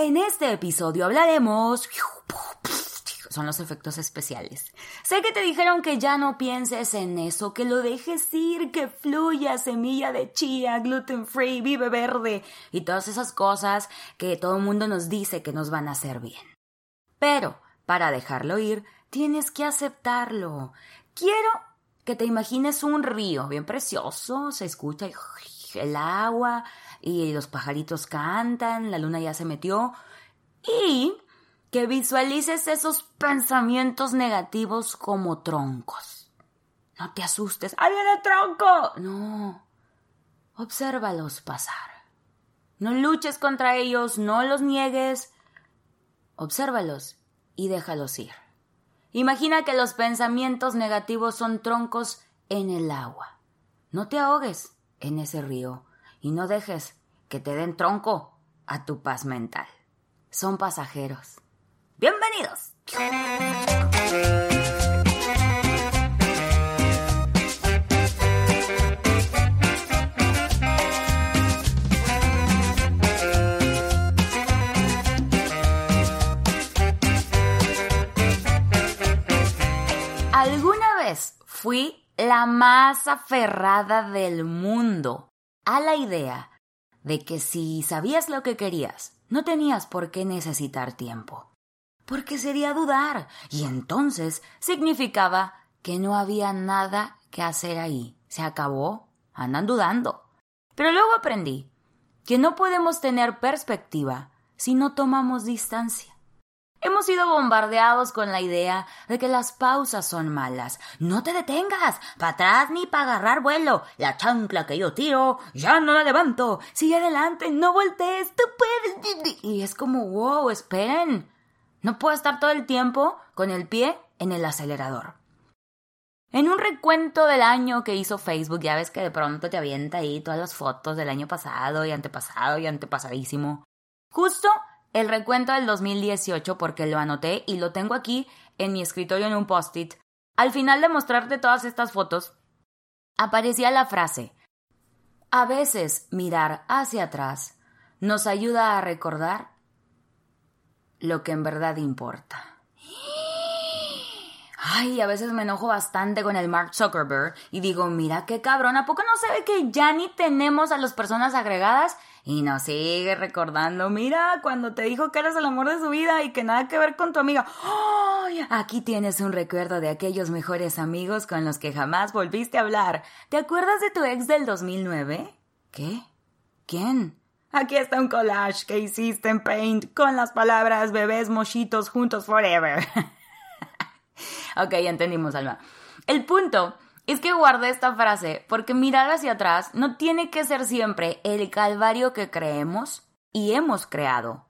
En este episodio hablaremos... Son los efectos especiales. Sé que te dijeron que ya no pienses en eso, que lo dejes ir, que fluya semilla de chía, gluten free, vive verde y todas esas cosas que todo el mundo nos dice que nos van a hacer bien. Pero, para dejarlo ir, tienes que aceptarlo. Quiero que te imagines un río bien precioso, se escucha el agua y los pajaritos cantan, la luna ya se metió y que visualices esos pensamientos negativos como troncos. No te asustes. ¡Ay, viene tronco! No. Obsérvalos pasar. No luches contra ellos, no los niegues. Obsérvalos y déjalos ir. Imagina que los pensamientos negativos son troncos en el agua. No te ahogues en ese río y no dejes que te den tronco a tu paz mental. Son pasajeros. Bienvenidos. ¿Alguna vez fui la más aferrada del mundo a la idea de que si sabías lo que querías, no tenías por qué necesitar tiempo? Porque sería dudar, y entonces significaba que no había nada que hacer ahí. Se acabó, andan dudando. Pero luego aprendí que no podemos tener perspectiva si no tomamos distancia. Hemos sido bombardeados con la idea de que las pausas son malas. No te detengas, para atrás ni para agarrar vuelo. La chancla que yo tiro, ya no la levanto. Sigue adelante, no voltees, tú puedes. Y es como, wow, esperen. No puedo estar todo el tiempo con el pie en el acelerador. En un recuento del año que hizo Facebook, ya ves que de pronto te avienta ahí todas las fotos del año pasado y antepasado y antepasadísimo. Justo el recuento del 2018 porque lo anoté y lo tengo aquí en mi escritorio en un post-it. Al final de mostrarte todas estas fotos, aparecía la frase, a veces mirar hacia atrás nos ayuda a recordar lo que en verdad importa. Ay, a veces me enojo bastante con el Mark Zuckerberg y digo, mira qué cabrón, ¿a poco no se ve que ya ni tenemos a las personas agregadas? Y nos sigue recordando, mira, cuando te dijo que eres el amor de su vida y que nada que ver con tu amiga. ¡Ay! Aquí tienes un recuerdo de aquellos mejores amigos con los que jamás volviste a hablar. ¿Te acuerdas de tu ex del 2009? ¿Qué? ¿Quién? Aquí está un collage que hiciste en Paint con las palabras bebés mochitos juntos forever. ok, entendimos, Alma. El punto es que guardé esta frase porque mirar hacia atrás no tiene que ser siempre el calvario que creemos y hemos creado.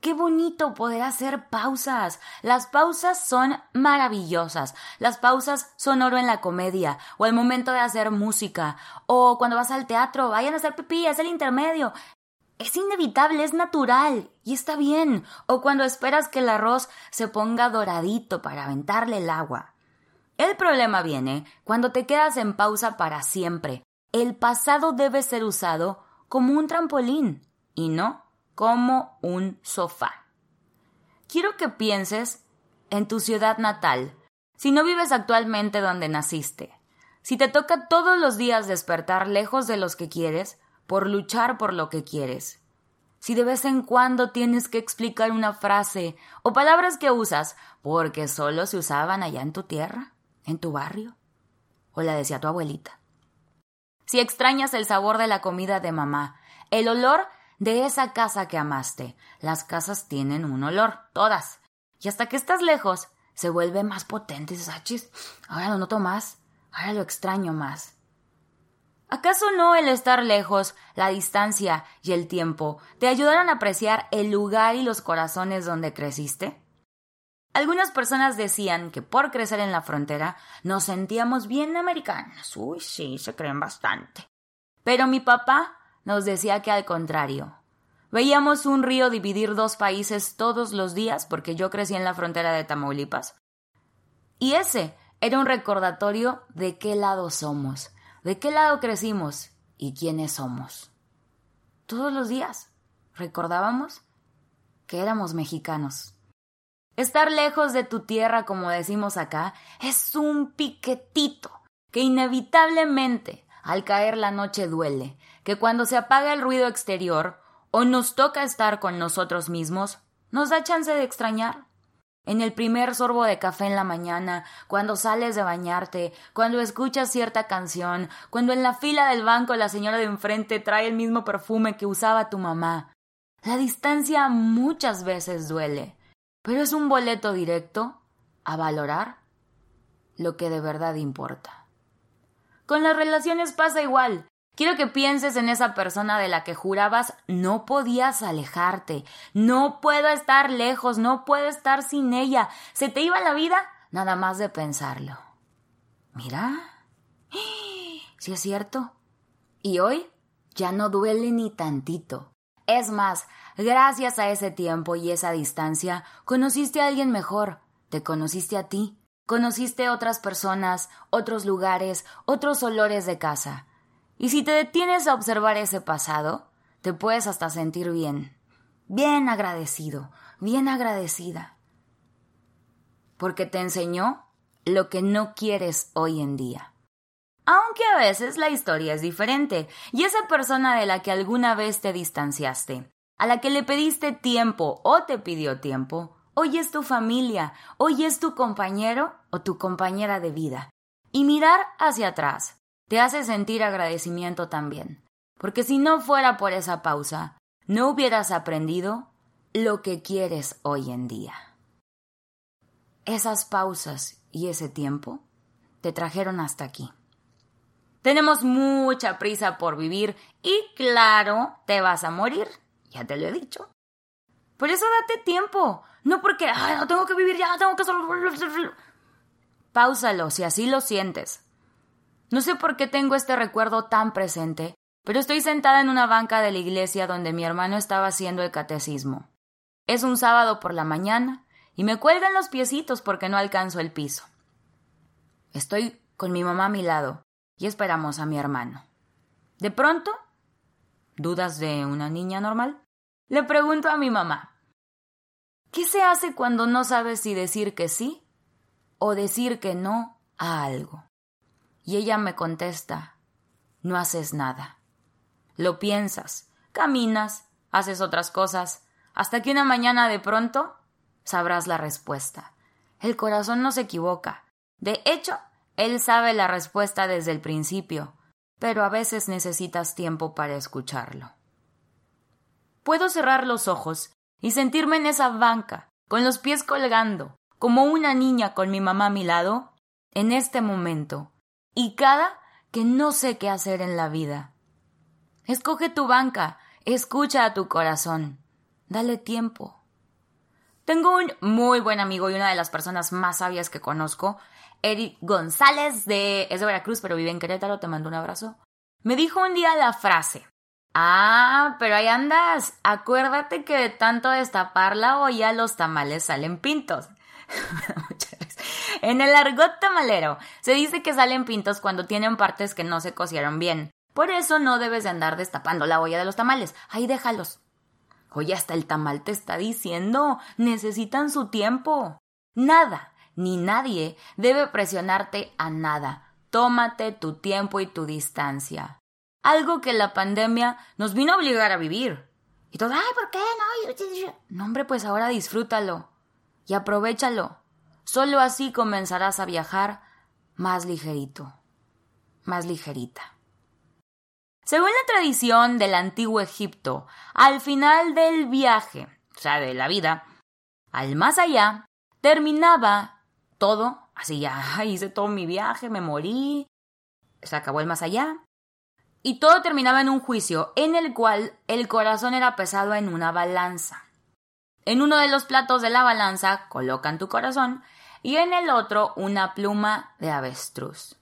Qué bonito poder hacer pausas. Las pausas son maravillosas. Las pausas son oro en la comedia, o el momento de hacer música, o cuando vas al teatro, vayan a hacer pipí, es el intermedio. Es inevitable, es natural, y está bien. O cuando esperas que el arroz se ponga doradito para aventarle el agua. El problema viene cuando te quedas en pausa para siempre. El pasado debe ser usado como un trampolín y no como un sofá. Quiero que pienses en tu ciudad natal, si no vives actualmente donde naciste, si te toca todos los días despertar lejos de los que quieres por luchar por lo que quieres, si de vez en cuando tienes que explicar una frase o palabras que usas porque solo se usaban allá en tu tierra en tu barrio? ¿O la decía tu abuelita? Si extrañas el sabor de la comida de mamá, el olor de esa casa que amaste, las casas tienen un olor, todas. Y hasta que estás lejos, se vuelve más potente. Dices, ahora lo noto más, ahora lo extraño más. ¿Acaso no el estar lejos, la distancia y el tiempo te ayudaron a apreciar el lugar y los corazones donde creciste? Algunas personas decían que por crecer en la frontera nos sentíamos bien americanos. Uy, sí, se creen bastante. Pero mi papá nos decía que al contrario. Veíamos un río dividir dos países todos los días porque yo crecí en la frontera de Tamaulipas. Y ese era un recordatorio de qué lado somos, de qué lado crecimos y quiénes somos. Todos los días recordábamos que éramos mexicanos. Estar lejos de tu tierra, como decimos acá, es un piquetito que inevitablemente al caer la noche duele, que cuando se apaga el ruido exterior o nos toca estar con nosotros mismos, nos da chance de extrañar. En el primer sorbo de café en la mañana, cuando sales de bañarte, cuando escuchas cierta canción, cuando en la fila del banco la señora de enfrente trae el mismo perfume que usaba tu mamá. La distancia muchas veces duele, pero es un boleto directo a valorar lo que de verdad importa. Con las relaciones pasa igual. Quiero que pienses en esa persona de la que jurabas no podías alejarte, no puedo estar lejos, no puedo estar sin ella. Se te iba la vida nada más de pensarlo. Mira, si es cierto. Y hoy ya no duele ni tantito. Es más, gracias a ese tiempo y esa distancia, conociste a alguien mejor, te conociste a ti, conociste otras personas, otros lugares, otros olores de casa. Y si te detienes a observar ese pasado, te puedes hasta sentir bien, bien agradecido, bien agradecida. Porque te enseñó lo que no quieres hoy en día. Aunque a veces la historia es diferente, y esa persona de la que alguna vez te distanciaste, a la que le pediste tiempo o te pidió tiempo, hoy es tu familia, hoy es tu compañero o tu compañera de vida. Y mirar hacia atrás te hace sentir agradecimiento también, porque si no fuera por esa pausa, no hubieras aprendido lo que quieres hoy en día. Esas pausas y ese tiempo te trajeron hasta aquí. Tenemos mucha prisa por vivir y claro, te vas a morir, ya te lo he dicho. Por eso date tiempo, no porque, ay, no tengo que vivir ya, tengo que... Páusalo si así lo sientes. No sé por qué tengo este recuerdo tan presente, pero estoy sentada en una banca de la iglesia donde mi hermano estaba haciendo el catecismo. Es un sábado por la mañana y me cuelgan los piecitos porque no alcanzo el piso. Estoy con mi mamá a mi lado y esperamos a mi hermano. De pronto, ¿dudas de una niña normal? Le pregunto a mi mamá, ¿qué se hace cuando no sabes si decir que sí o decir que no a algo? Y ella me contesta, no haces nada. Lo piensas, caminas, haces otras cosas, hasta que una mañana de pronto sabrás la respuesta. El corazón no se equivoca. De hecho, él sabe la respuesta desde el principio, pero a veces necesitas tiempo para escucharlo. Puedo cerrar los ojos y sentirme en esa banca, con los pies colgando, como una niña con mi mamá a mi lado, en este momento, y cada que no sé qué hacer en la vida. Escoge tu banca, escucha a tu corazón, dale tiempo. Tengo un muy buen amigo y una de las personas más sabias que conozco Eric González de es de Veracruz, pero vive en Querétaro, te mando un abrazo. Me dijo un día la frase: "Ah, pero ahí andas. Acuérdate que de tanto destapar la olla los tamales salen pintos." en el argot tamalero se dice que salen pintos cuando tienen partes que no se cocieron bien. Por eso no debes de andar destapando la olla de los tamales. Ahí déjalos. Oye, hasta el tamal te está diciendo, necesitan su tiempo. Nada, ni nadie debe presionarte a nada. Tómate tu tiempo y tu distancia. Algo que la pandemia nos vino a obligar a vivir. Y todo, ay, ¿por qué no? No, hombre, pues ahora disfrútalo y aprovechalo. Solo así comenzarás a viajar más ligerito, más ligerita. Según la tradición del antiguo Egipto, al final del viaje, o sea, de la vida, al más allá, terminaba todo, así ya hice todo mi viaje, me morí, se acabó el más allá. Y todo terminaba en un juicio en el cual el corazón era pesado en una balanza. En uno de los platos de la balanza colocan tu corazón y en el otro una pluma de avestruz.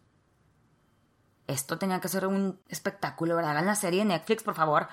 Esto tenía que ser un espectáculo, ¿verdad? Hagan la serie Netflix, por favor.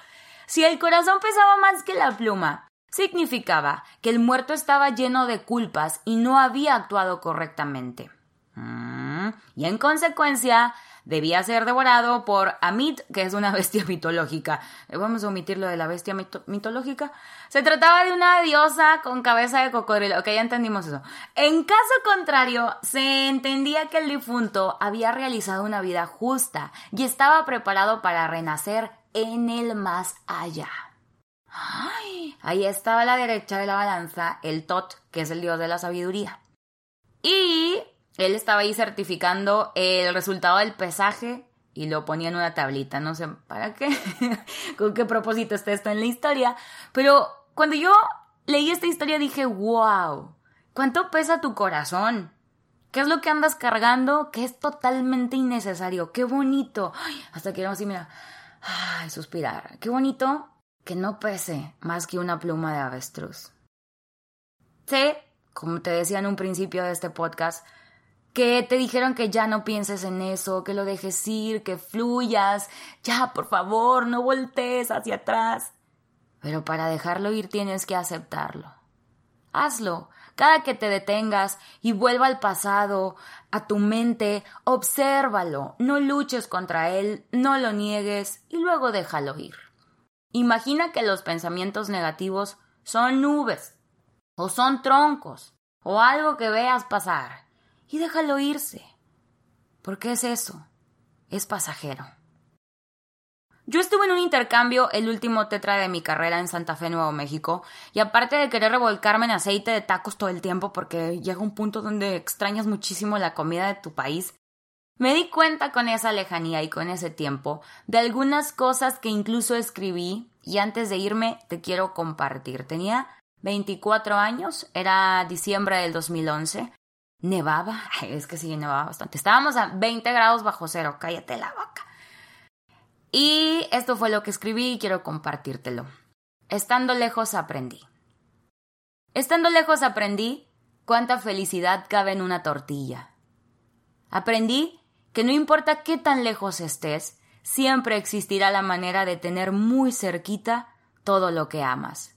Si el corazón pesaba más que la pluma, significaba que el muerto estaba lleno de culpas y no había actuado correctamente. Mm, y en consecuencia, debía ser devorado por Amit, que es una bestia mitológica. Eh, vamos a omitir lo de la bestia mitológica. Se trataba de una diosa con cabeza de cocodrilo. Ok, ya entendimos eso. En caso contrario, se entendía que el difunto había realizado una vida justa y estaba preparado para renacer en el más allá. Ay, ahí estaba a la derecha de la balanza el Tot, que es el dios de la sabiduría. Y él estaba ahí certificando el resultado del pesaje y lo ponía en una tablita. No sé para qué, con qué propósito está esto en la historia. Pero cuando yo leí esta historia dije, wow, ¿cuánto pesa tu corazón? ¿Qué es lo que andas cargando? Que es totalmente innecesario. Qué bonito. hasta quiero así, mira. Ay, suspirar. Qué bonito que no pese más que una pluma de avestruz. Sé, como te decía en un principio de este podcast, que te dijeron que ya no pienses en eso, que lo dejes ir, que fluyas, ya, por favor, no voltees hacia atrás. Pero para dejarlo ir tienes que aceptarlo. Hazlo. Cada que te detengas y vuelva al pasado, a tu mente, obsérvalo, no luches contra él, no lo niegues y luego déjalo ir. Imagina que los pensamientos negativos son nubes, o son troncos, o algo que veas pasar y déjalo irse. Porque es eso, es pasajero. Yo estuve en un intercambio el último tetra de mi carrera en Santa Fe, Nuevo México, y aparte de querer revolcarme en aceite de tacos todo el tiempo porque llega un punto donde extrañas muchísimo la comida de tu país, me di cuenta con esa lejanía y con ese tiempo de algunas cosas que incluso escribí y antes de irme te quiero compartir. Tenía 24 años, era diciembre del 2011, Nevaba, es que sí, nevaba bastante. Estábamos a 20 grados bajo cero, cállate la boca. Y esto fue lo que escribí y quiero compartírtelo. Estando lejos aprendí. Estando lejos aprendí cuánta felicidad cabe en una tortilla. Aprendí que no importa qué tan lejos estés, siempre existirá la manera de tener muy cerquita todo lo que amas.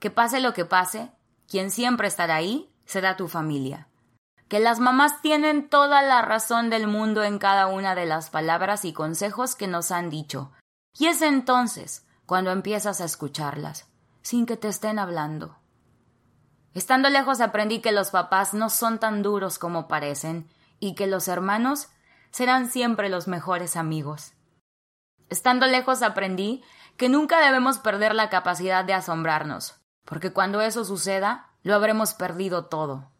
Que pase lo que pase, quien siempre estará ahí será tu familia que las mamás tienen toda la razón del mundo en cada una de las palabras y consejos que nos han dicho. Y es entonces cuando empiezas a escucharlas, sin que te estén hablando. Estando lejos aprendí que los papás no son tan duros como parecen y que los hermanos serán siempre los mejores amigos. Estando lejos aprendí que nunca debemos perder la capacidad de asombrarnos, porque cuando eso suceda, lo habremos perdido todo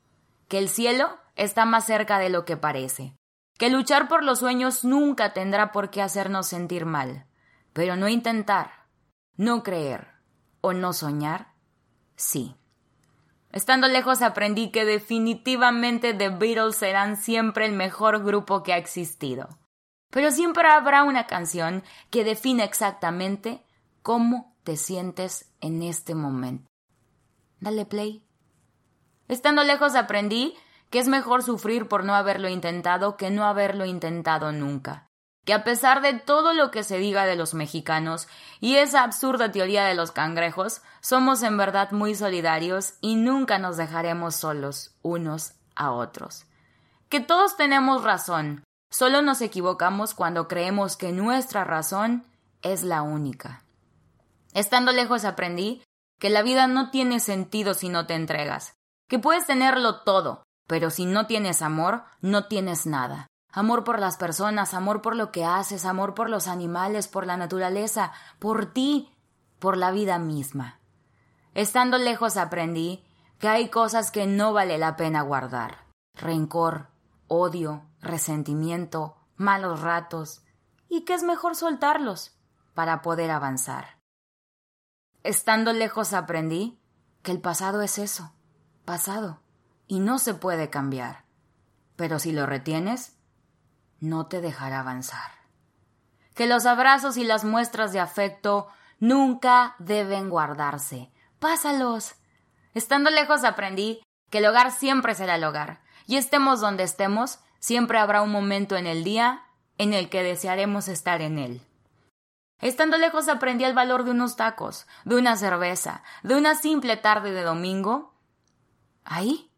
que el cielo está más cerca de lo que parece, que luchar por los sueños nunca tendrá por qué hacernos sentir mal, pero no intentar, no creer o no soñar, sí. Estando lejos aprendí que definitivamente The Beatles serán siempre el mejor grupo que ha existido. Pero siempre habrá una canción que define exactamente cómo te sientes en este momento. Dale play. Estando lejos aprendí que es mejor sufrir por no haberlo intentado que no haberlo intentado nunca. Que a pesar de todo lo que se diga de los mexicanos y esa absurda teoría de los cangrejos, somos en verdad muy solidarios y nunca nos dejaremos solos unos a otros. Que todos tenemos razón, solo nos equivocamos cuando creemos que nuestra razón es la única. Estando lejos aprendí que la vida no tiene sentido si no te entregas, que puedes tenerlo todo, pero si no tienes amor, no tienes nada. Amor por las personas, amor por lo que haces, amor por los animales, por la naturaleza, por ti, por la vida misma. Estando lejos aprendí que hay cosas que no vale la pena guardar. Rencor, odio, resentimiento, malos ratos, y que es mejor soltarlos para poder avanzar. Estando lejos aprendí que el pasado es eso, pasado y no se puede cambiar. Pero si lo retienes, no te dejará avanzar. Que los abrazos y las muestras de afecto nunca deben guardarse. Pásalos. Estando lejos aprendí que el hogar siempre será el hogar, y estemos donde estemos, siempre habrá un momento en el día en el que desearemos estar en él. Estando lejos aprendí el valor de unos tacos, de una cerveza, de una simple tarde de domingo ahí,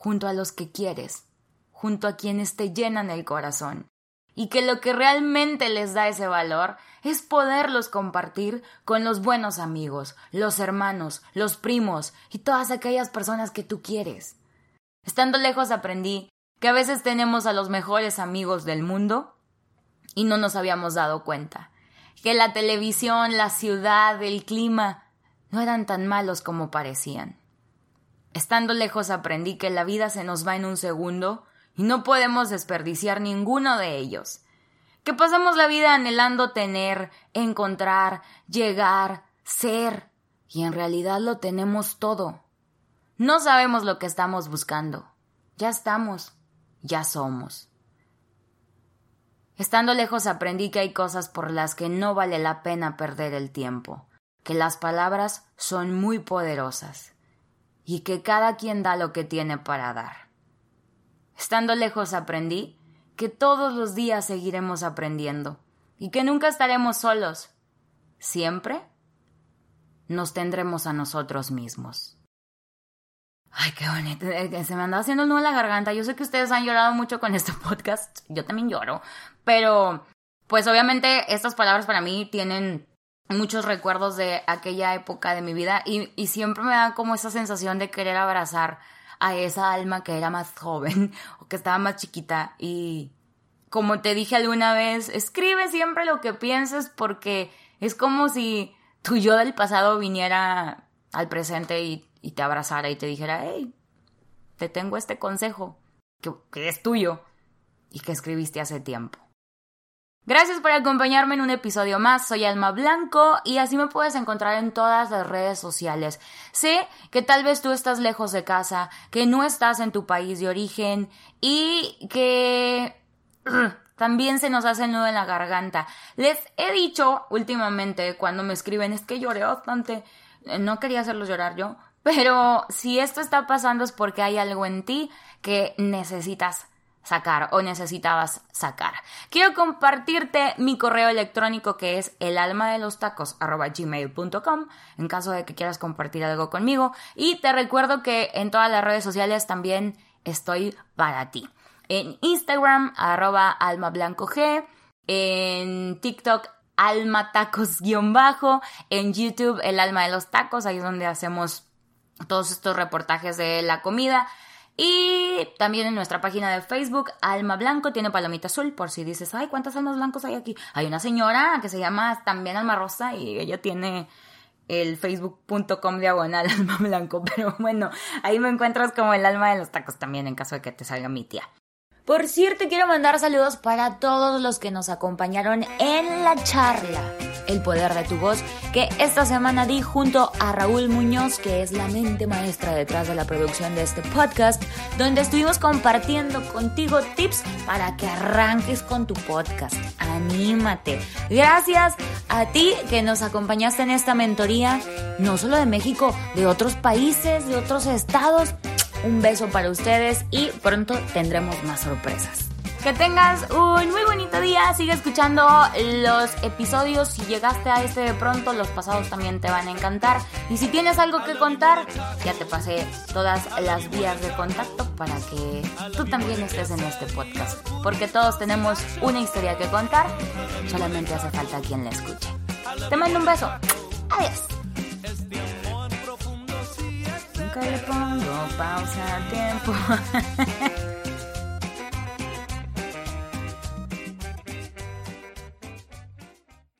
junto a los que quieres, junto a quienes te llenan el corazón, y que lo que realmente les da ese valor es poderlos compartir con los buenos amigos, los hermanos, los primos y todas aquellas personas que tú quieres. Estando lejos aprendí que a veces tenemos a los mejores amigos del mundo y no nos habíamos dado cuenta, que la televisión, la ciudad, el clima no eran tan malos como parecían. Estando lejos aprendí que la vida se nos va en un segundo y no podemos desperdiciar ninguno de ellos. Que pasamos la vida anhelando tener, encontrar, llegar, ser, y en realidad lo tenemos todo. No sabemos lo que estamos buscando. Ya estamos, ya somos. Estando lejos aprendí que hay cosas por las que no vale la pena perder el tiempo, que las palabras son muy poderosas y que cada quien da lo que tiene para dar. Estando lejos aprendí que todos los días seguiremos aprendiendo y que nunca estaremos solos. Siempre nos tendremos a nosotros mismos. Ay, qué bonito. Eh, se me anda haciendo el nudo en la garganta. Yo sé que ustedes han llorado mucho con este podcast. Yo también lloro. Pero, pues obviamente estas palabras para mí tienen muchos recuerdos de aquella época de mi vida y, y siempre me da como esa sensación de querer abrazar a esa alma que era más joven o que estaba más chiquita y como te dije alguna vez, escribe siempre lo que pienses porque es como si tu yo del pasado viniera al presente y, te abrazara y te dijera, hey, te tengo este consejo que es tuyo y que escribiste hace tiempo. Gracias por acompañarme en un episodio más. Soy Alma Blanco y así me puedes encontrar en todas las redes sociales. Sé que tal vez tú estás lejos de casa, que no estás en tu país de origen y que también se nos hace el nudo en la garganta. Les he dicho últimamente cuando me escriben es que lloré bastante. Eh, no quería hacerlos llorar yo, pero si esto está pasando es porque hay algo en ti que necesitas sacar o necesitabas sacar. Quiero compartirte mi correo electrónico que es el alma de los tacos gmail.com en caso de que quieras compartir algo conmigo y te recuerdo que en todas las redes sociales también estoy para ti. En Instagram arroba alma blanco g, en TikTok alma tacos guion bajo, en YouTube el alma de los tacos, ahí es donde hacemos todos estos reportajes de la comida. Y también en nuestra página de Facebook, Alma Blanco tiene palomita azul, por si dices, ay, ¿cuántas almas blancos hay aquí? Hay una señora que se llama también Alma Rosa y ella tiene el facebook.com diagonal alma blanco, pero bueno, ahí me encuentras como el alma de los tacos también en caso de que te salga mi tía. Por cierto, quiero mandar saludos para todos los que nos acompañaron en la charla El Poder de tu Voz, que esta semana di junto a Raúl Muñoz, que es la mente maestra detrás de la producción de este podcast, donde estuvimos compartiendo contigo tips para que arranques con tu podcast. Anímate. Gracias a ti que nos acompañaste en esta mentoría, no solo de México, de otros países, de otros estados un beso para ustedes y pronto tendremos más sorpresas. Que tengas un muy bonito día, sigue escuchando los episodios, si llegaste a este de pronto, los pasados también te van a encantar. Y si tienes algo que contar, ya te pasé todas las vías de contacto para que tú también estés en este podcast. Porque todos tenemos una historia que contar, solamente hace falta quien la escuche. Te mando un beso. Adiós le pongo pausa a tiempo.